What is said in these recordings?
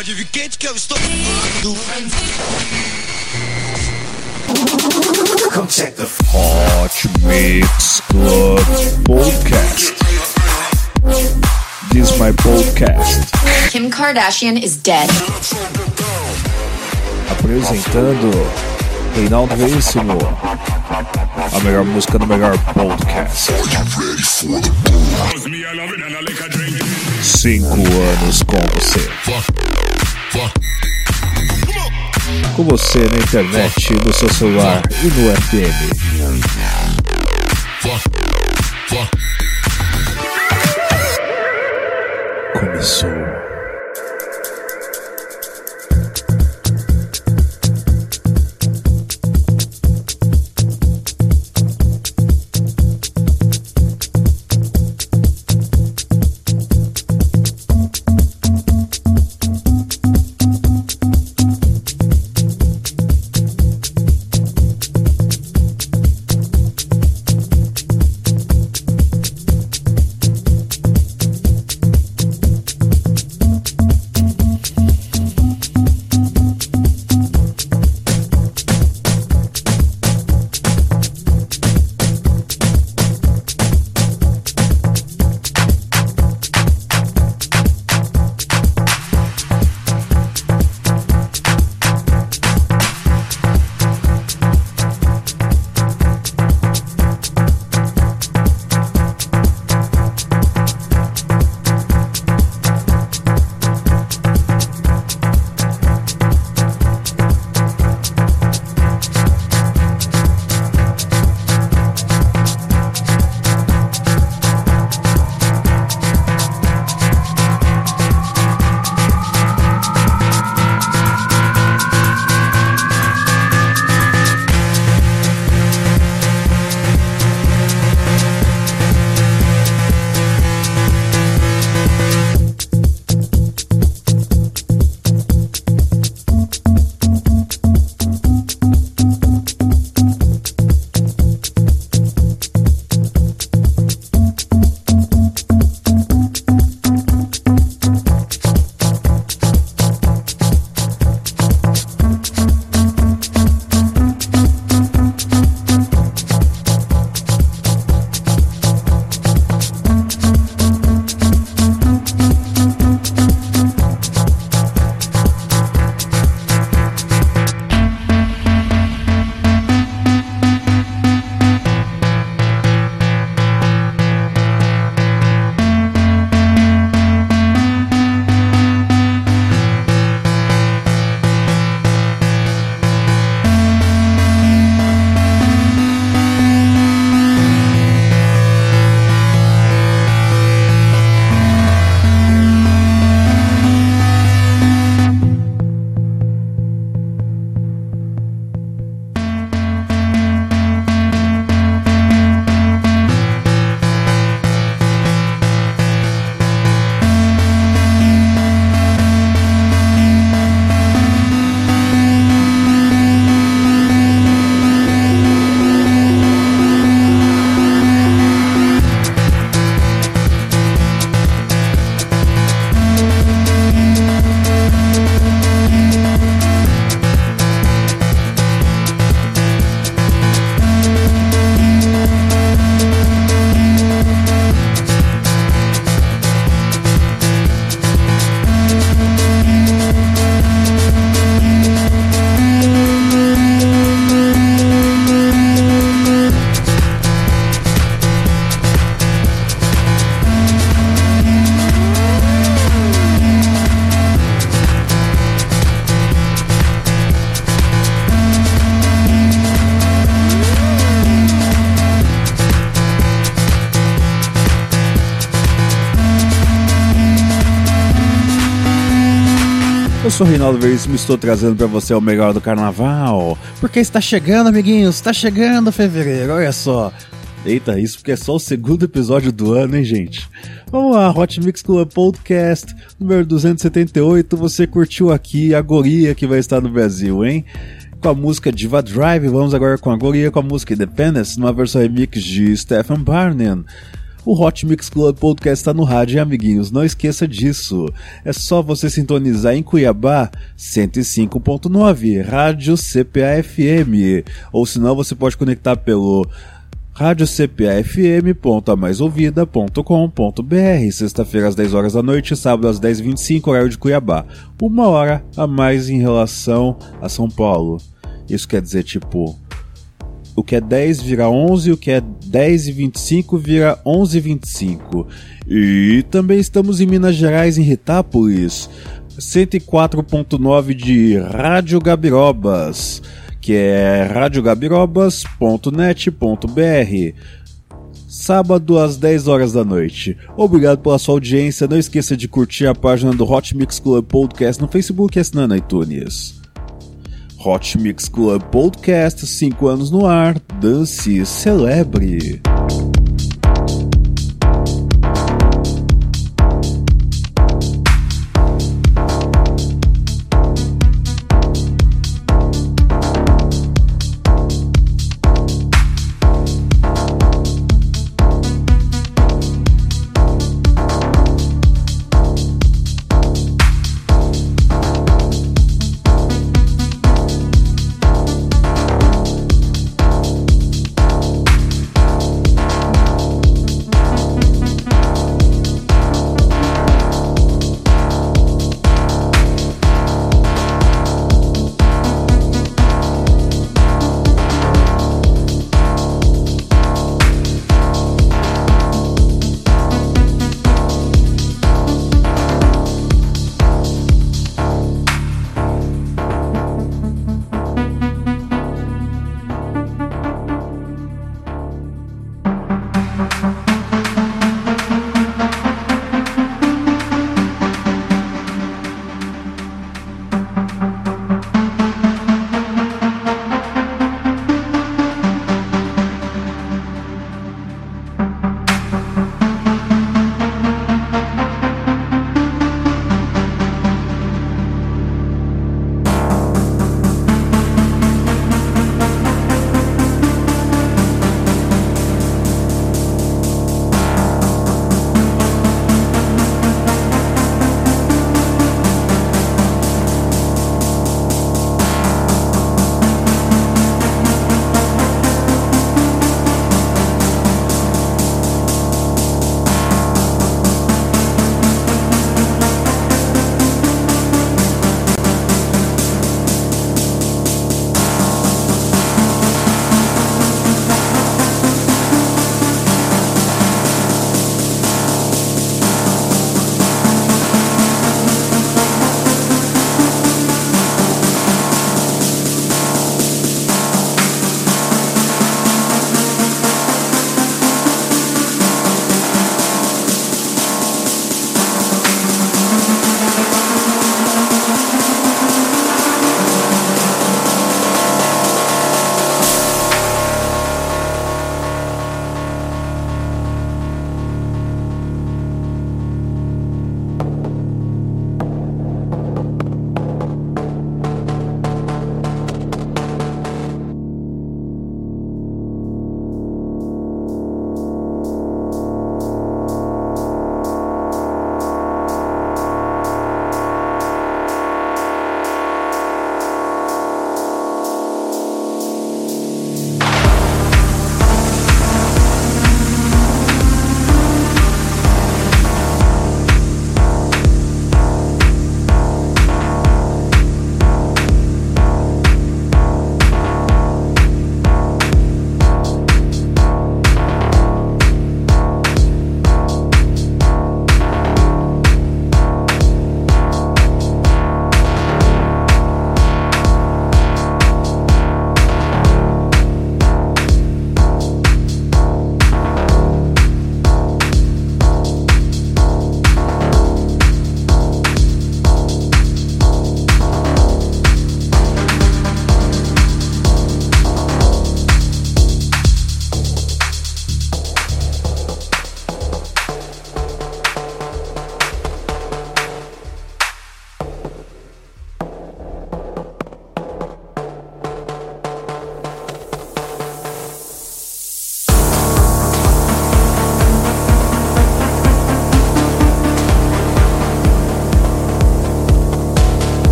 Pode vir quente que eu estou. Come check the Hot Mix Club Podcast. This is my podcast. Kim Kardashian is dead. Apresentando Reinaldo Veríssimo. A melhor música do melhor podcast. Cinco anos com você. Com você na internet, no seu celular e no FM. Começou. Sou Reinaldo Veríssimo e estou trazendo para você o melhor do carnaval. Porque está chegando, amiguinhos, está chegando fevereiro, olha só. Eita, isso porque é só o segundo episódio do ano, hein, gente? Vamos lá, Hot Mix Club Podcast, número 278. Você curtiu aqui a Goria que vai estar no Brasil, hein? Com a música Diva Drive, vamos agora com a Goria com a música Independence, numa versão remix de Stephen Barney. O Hot Mix Club Podcast está no rádio, hein, amiguinhos. Não esqueça disso. É só você sintonizar em Cuiabá 105.9, Rádio CPA-FM. Ou senão você pode conectar pelo radiocpafm.amaisouvida.com.br, sexta-feira às 10 horas da noite, sábado às 10h25, horário de Cuiabá. Uma hora a mais em relação a São Paulo. Isso quer dizer, tipo, o que é 10 vira 11, o que é 10 e 25 vira 11 e 25. E também estamos em Minas Gerais, em Ritápolis, 104.9 de Rádio Gabirobas que é radiogabirobas.net.br. Sábado às 10 horas da noite. Obrigado pela sua audiência. Não esqueça de curtir a página do Hot Mix Club Podcast no Facebook e assinar iTunes. Hot Mix Club Podcast, 5 anos no ar. Dance, celebre.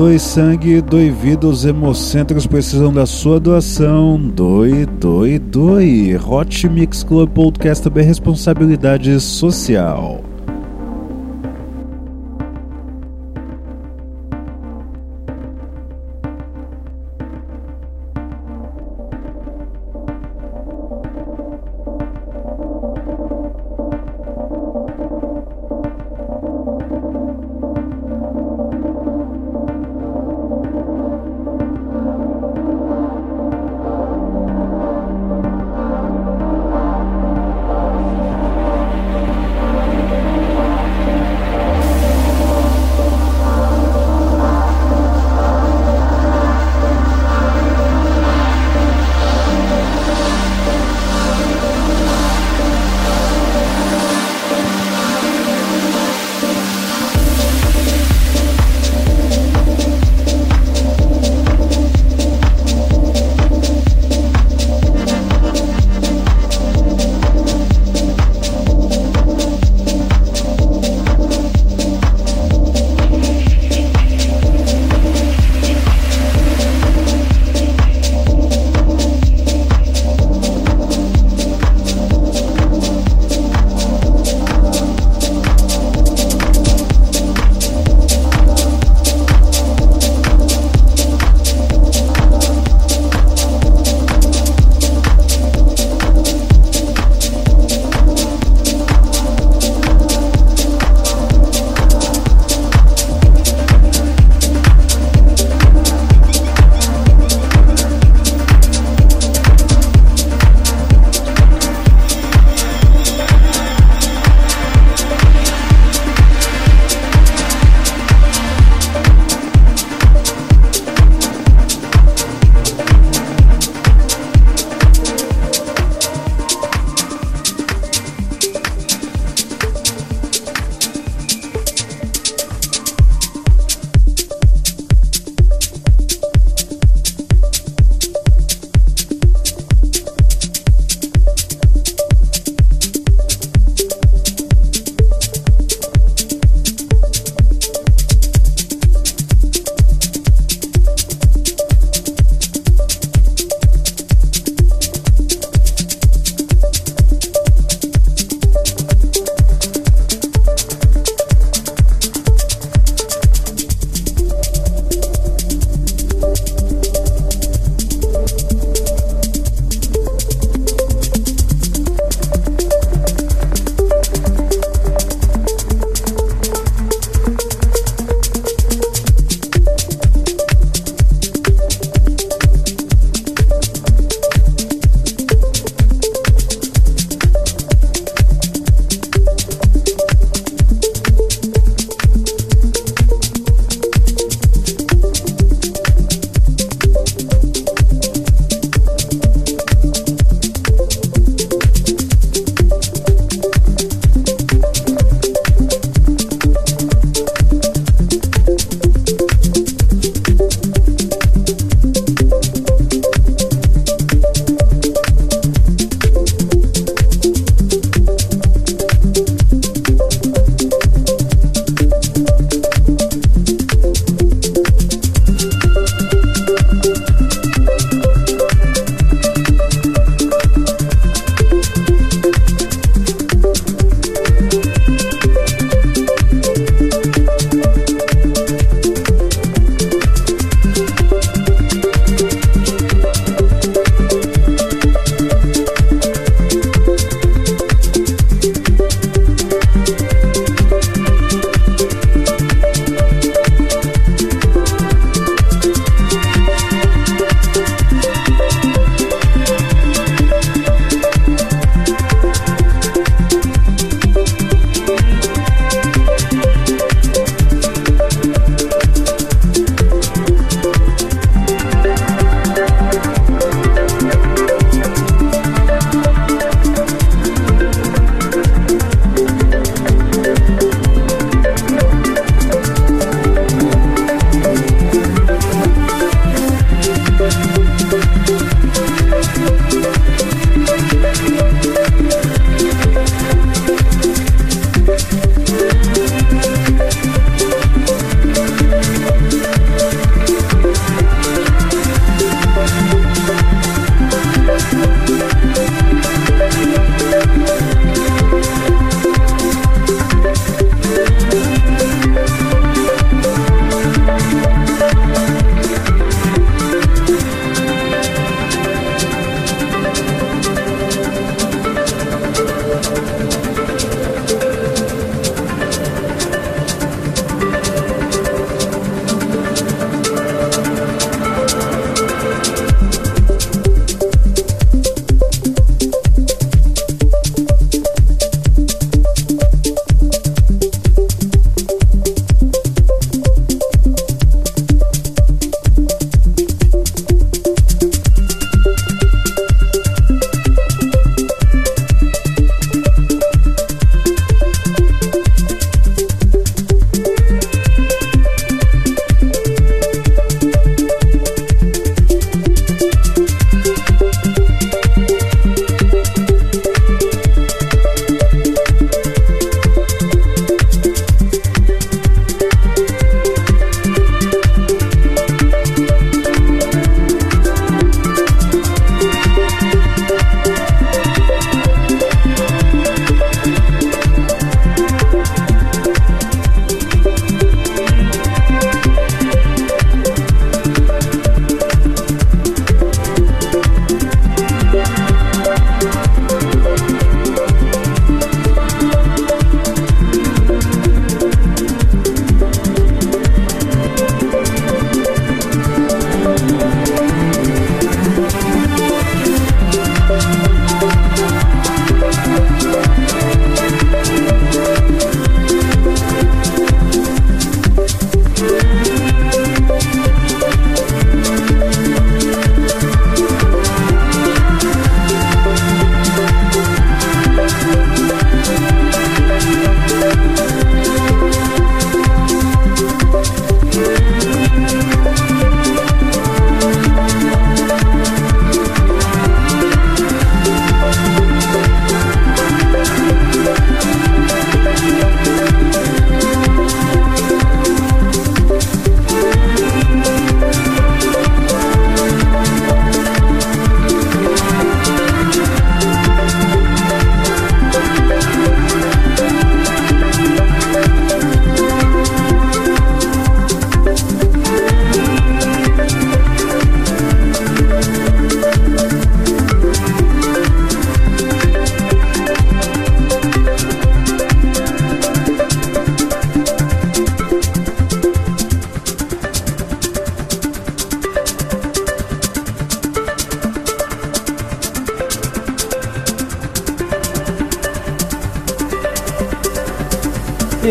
Doe sangue, doe vida, os hemocentros precisam da sua doação. Doe, doe, doe. Hot Mix Club Podcast também responsabilidade social.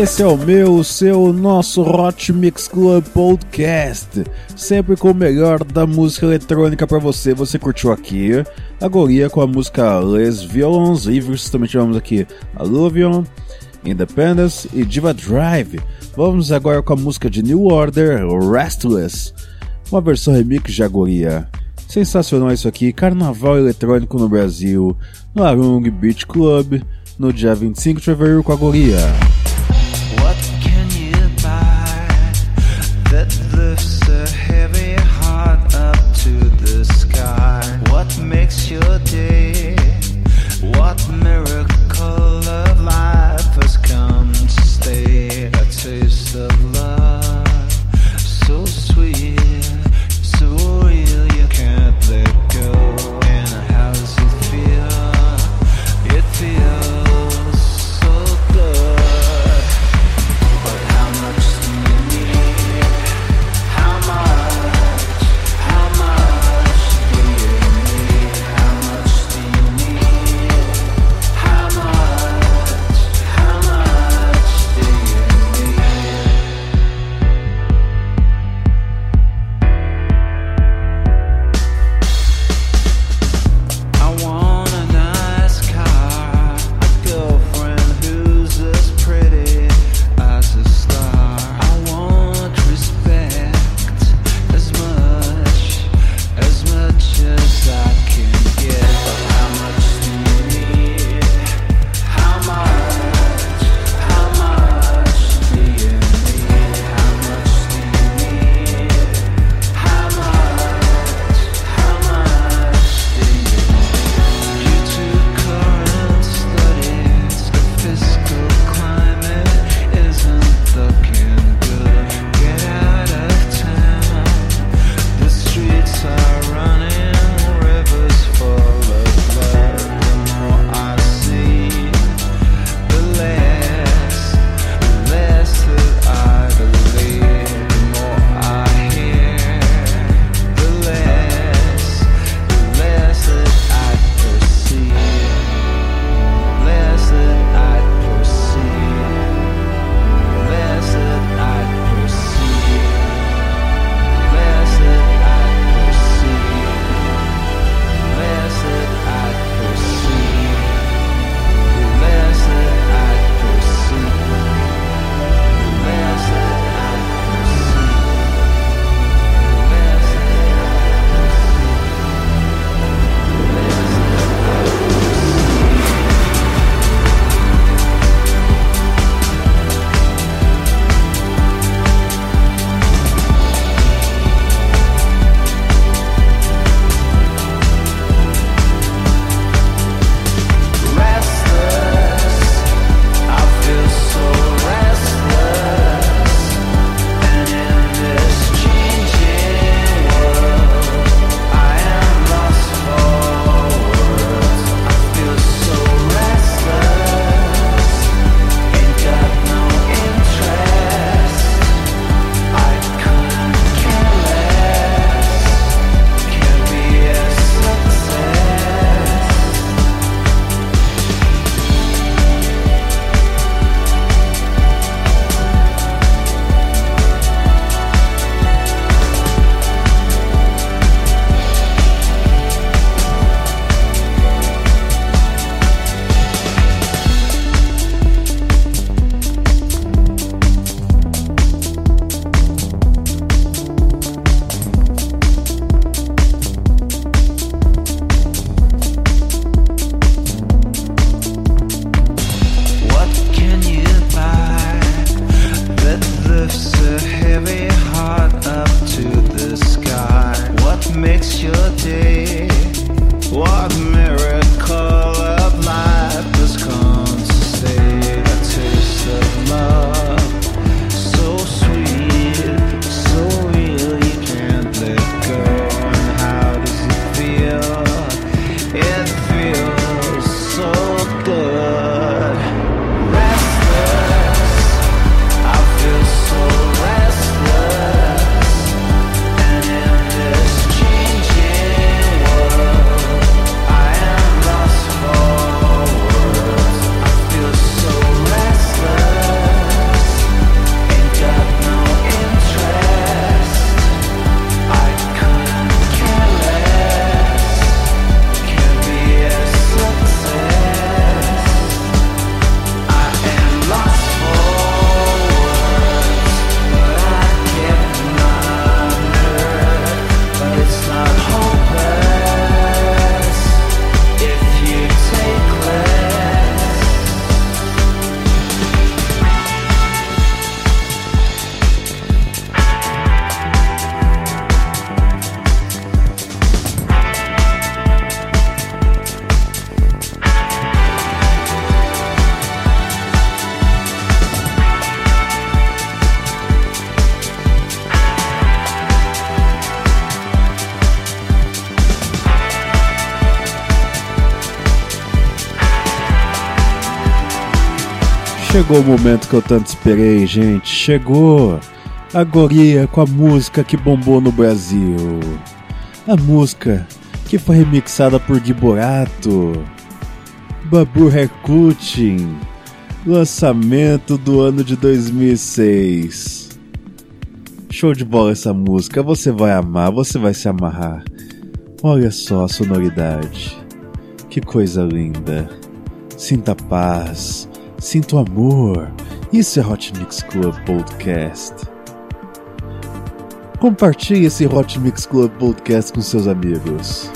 Esse é o meu, o seu, nosso Hot Mix Club Podcast. Sempre com o melhor da música eletrônica para você. Você curtiu aqui a com a música Les Violons Ivers. Também tivemos aqui Alluvion, Independence e Diva Drive. Vamos agora com a música de New Order, Restless. Uma versão remix de Agoria. Sensacional isso aqui, carnaval eletrônico no Brasil, no Arung Beach Club, no dia 25 de fevereiro com a Goria. Chegou o momento que eu tanto esperei, gente. Chegou a Goria com a música que bombou no Brasil. A música que foi remixada por Giborato, Babu Herkutin, lançamento do ano de 2006. Show de bola essa música, você vai amar, você vai se amarrar. Olha só a sonoridade. Que coisa linda. Sinta paz, sinta o amor. Isso é Hot Mix Club Podcast. Compartilhe esse Hot Mix Club Podcast com seus amigos.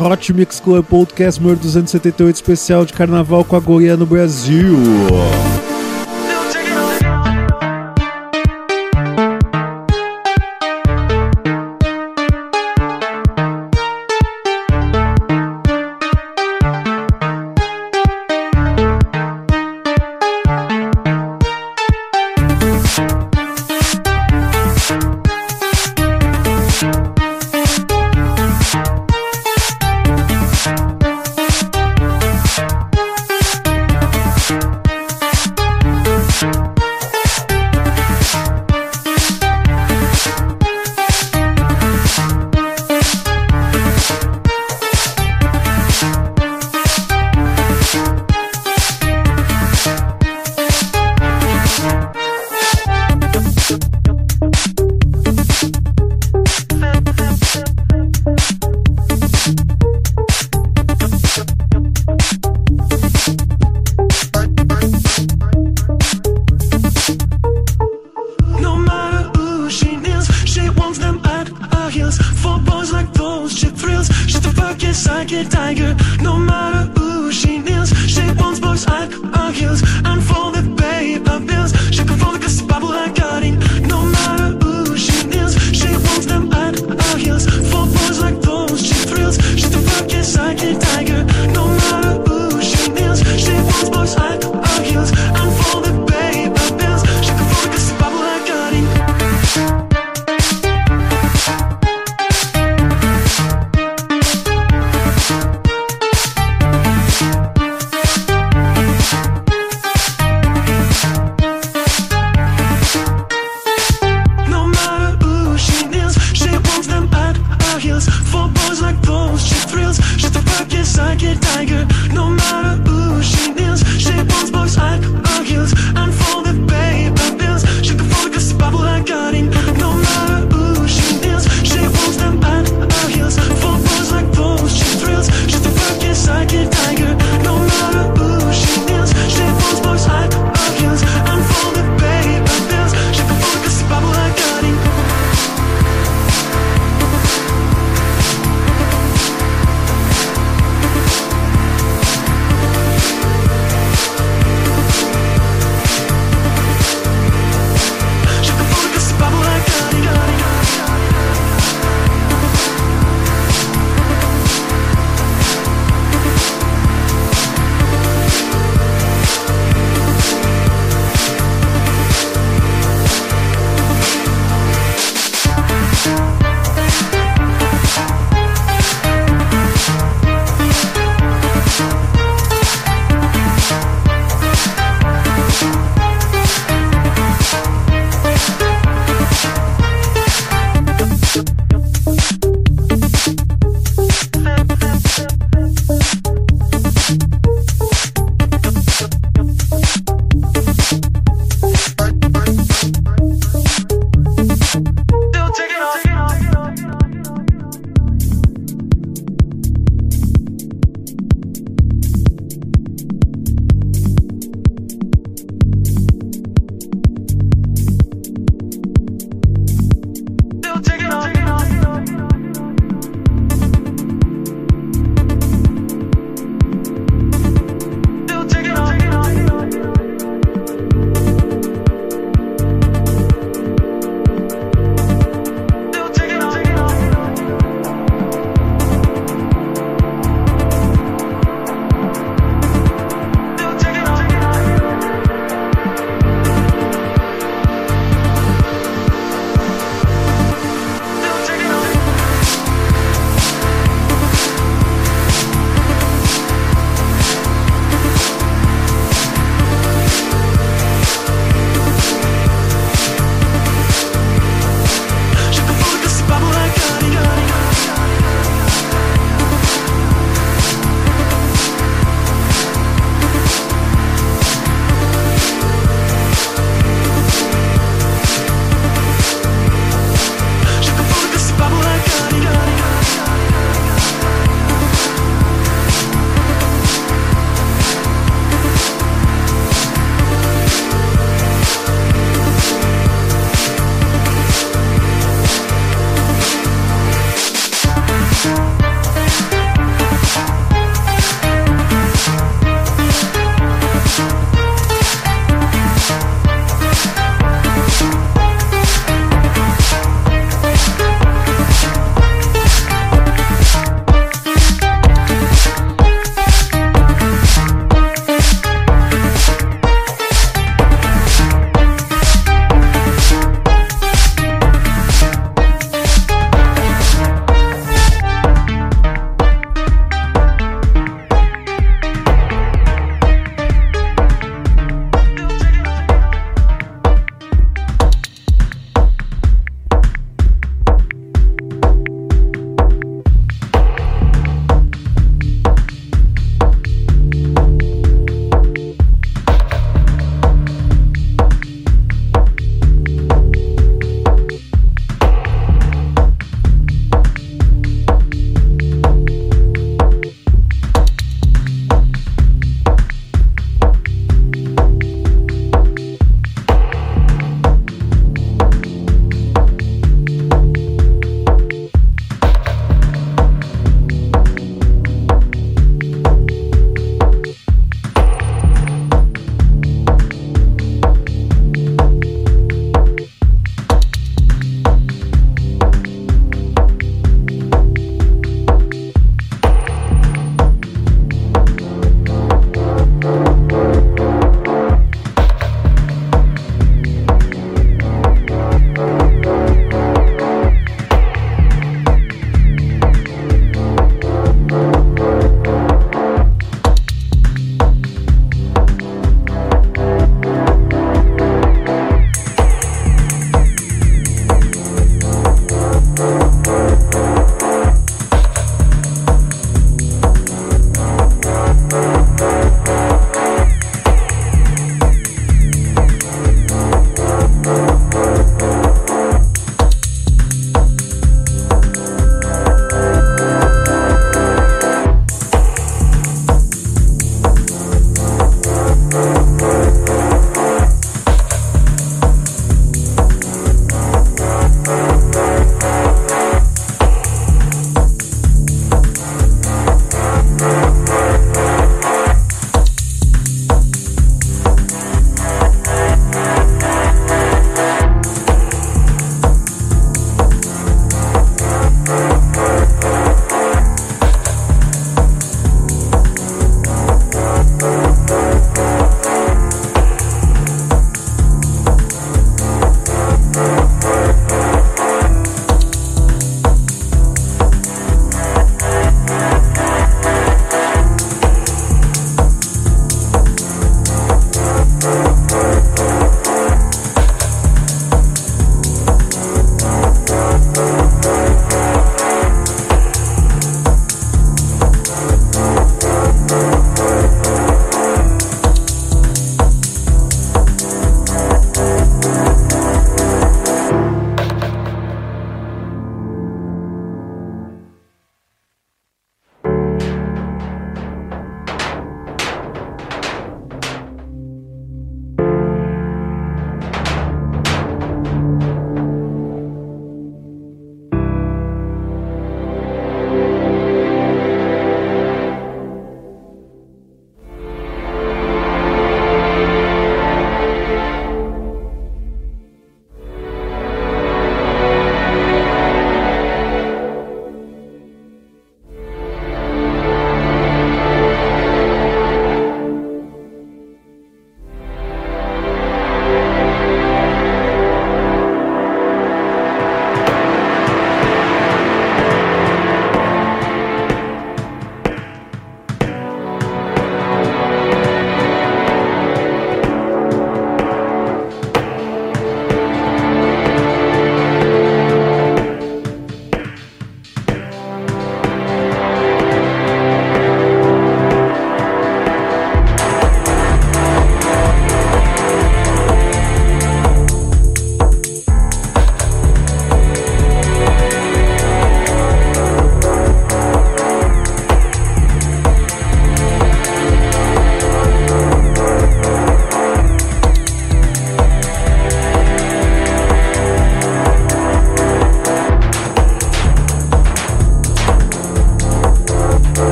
Hot Mix Club Podcast número 278 especial de carnaval com a Goiânia no Brasil.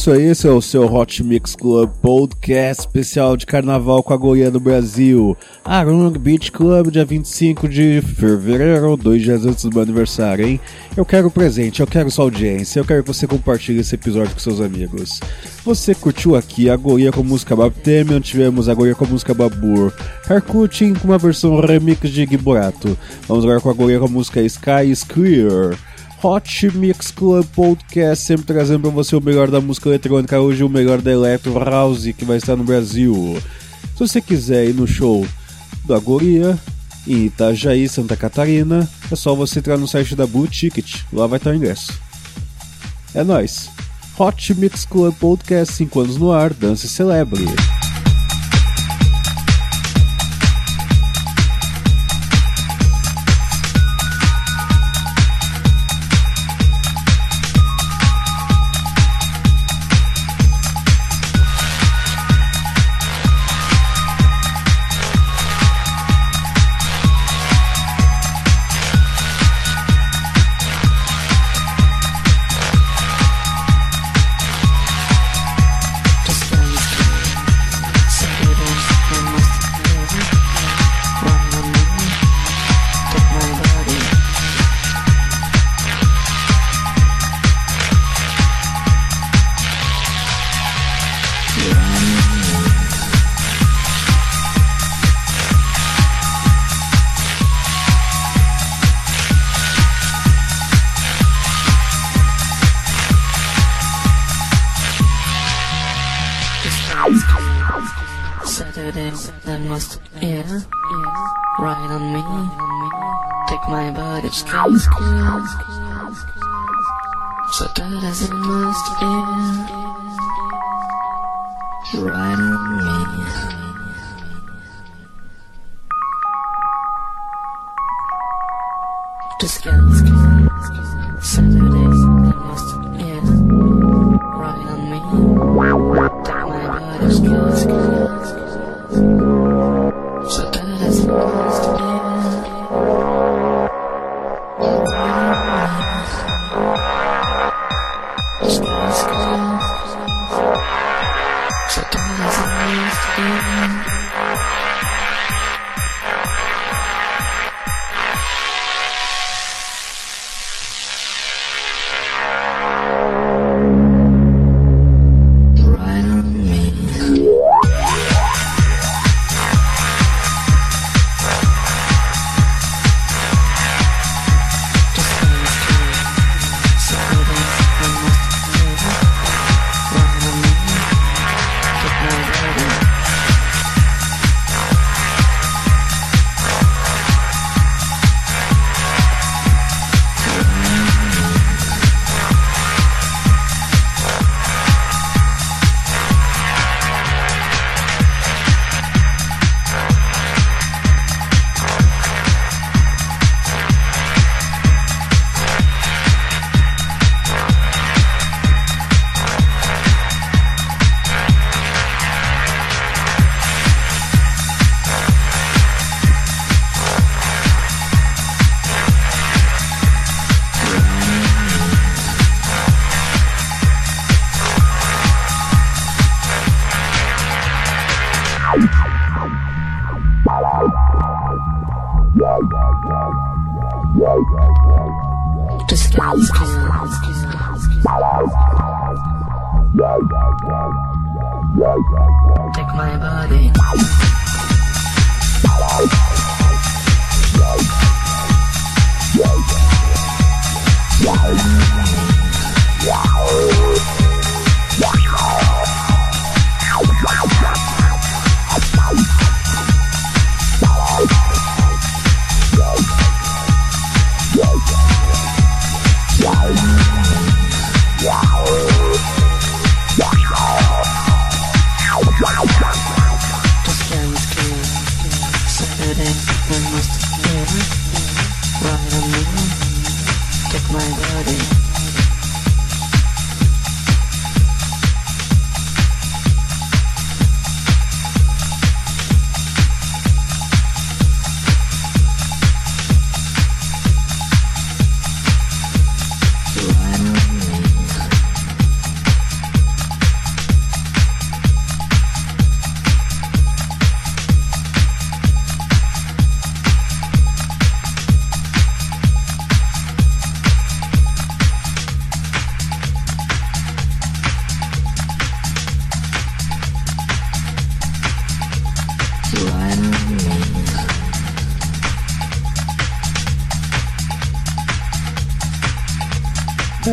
Isso aí, esse é o seu Hot Mix Club Podcast especial de carnaval com a Goiânia do Brasil. Arung Beach Club, dia 25 de fevereiro, dois dias antes do meu aniversário, hein? Eu quero presente, eu quero sua audiência, eu quero que você compartilhe esse episódio com seus amigos. Você curtiu aqui a Goiânia com música Baptemion, tivemos a Goiânia com música Babur, Harkutin com uma versão remix de Giborato. Vamos agora com a Goiânia com a música Sky Clear. Hot Mix Club Podcast, sempre trazendo para você o melhor da música eletrônica, hoje o melhor da Electro House que vai estar no Brasil. Se você quiser ir no show da Goria, em Itajaí, Santa Catarina, é só você entrar no site da Blue Ticket, lá vai estar o ingresso. É nóis! Hot Mix Club Podcast 5 anos no ar, dance celebre. Saturday, that must, yeah, right on me. Take my body, skin, skin. Saturday's a must, yeah, right on me. Just get Saturday,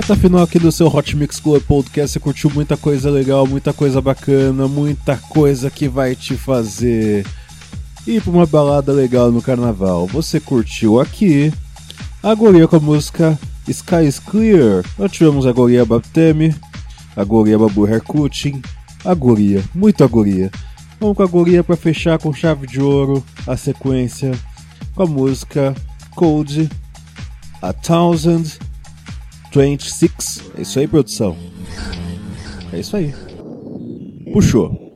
Reta final aqui do seu Hot Mix Club Podcast. Você curtiu muita coisa legal, muita coisa bacana, muita coisa que vai te fazer ir pra uma balada legal no carnaval. Você curtiu aqui a Goria com a música Sky is Clear. Nós tivemos a Goria Baptemi, a Goria Babu Herkutin, a Goria, muito a Goria. Vamos com a Goria para fechar com chave de ouro a sequência com a música Code A Thousand 26. É isso aí, produção. É isso aí. Puxou.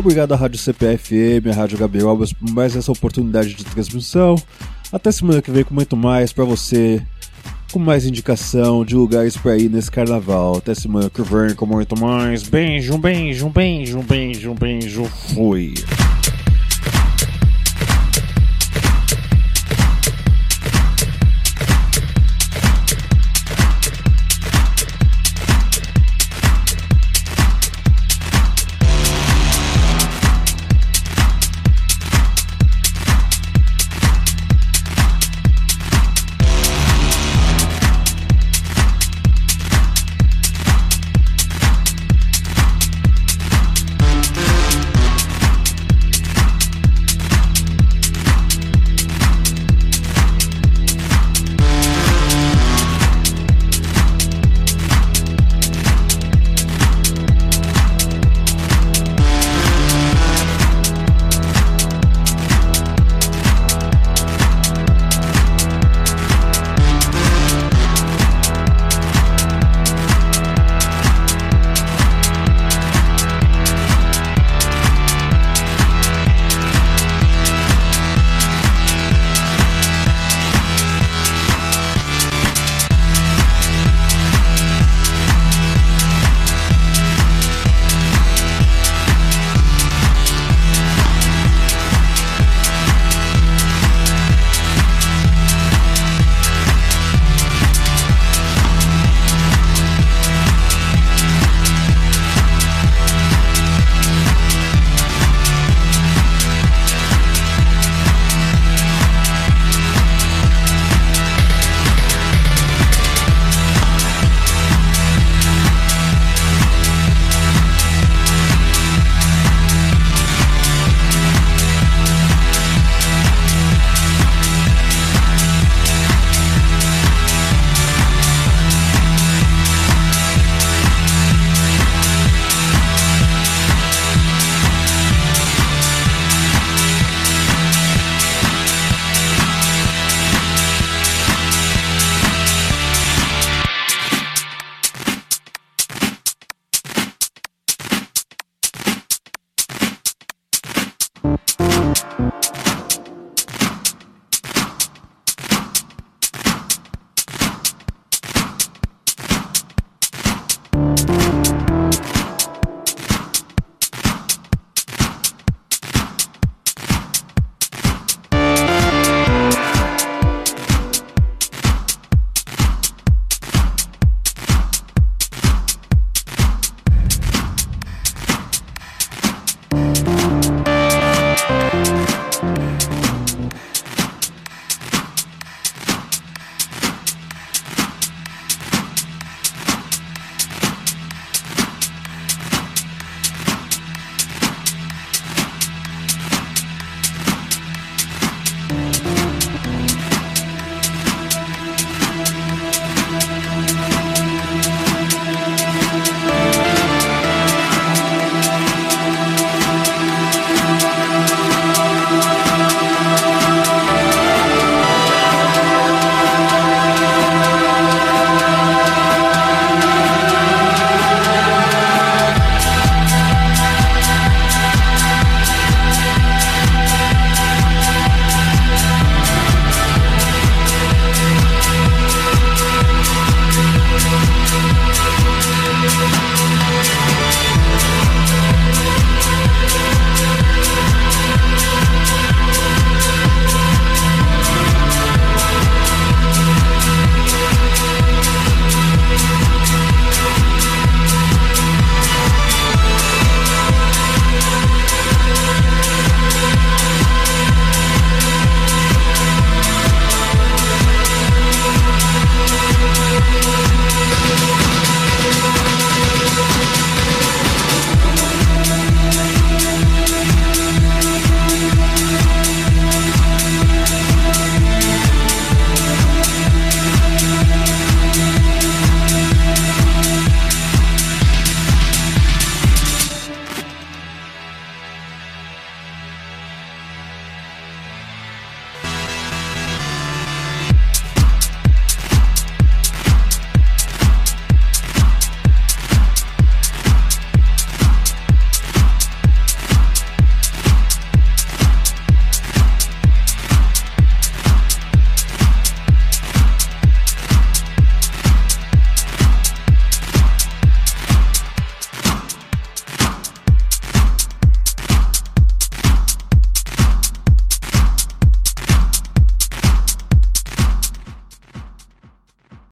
Obrigado à Rádio CPFM, à Rádio Gabrielbas por mais essa oportunidade de transmissão. Até semana que vem com muito mais para você, com mais indicação de lugares para ir nesse carnaval. Até semana que vem com muito mais. Beijo, beijo, beijo, beijo, beijo. Fui.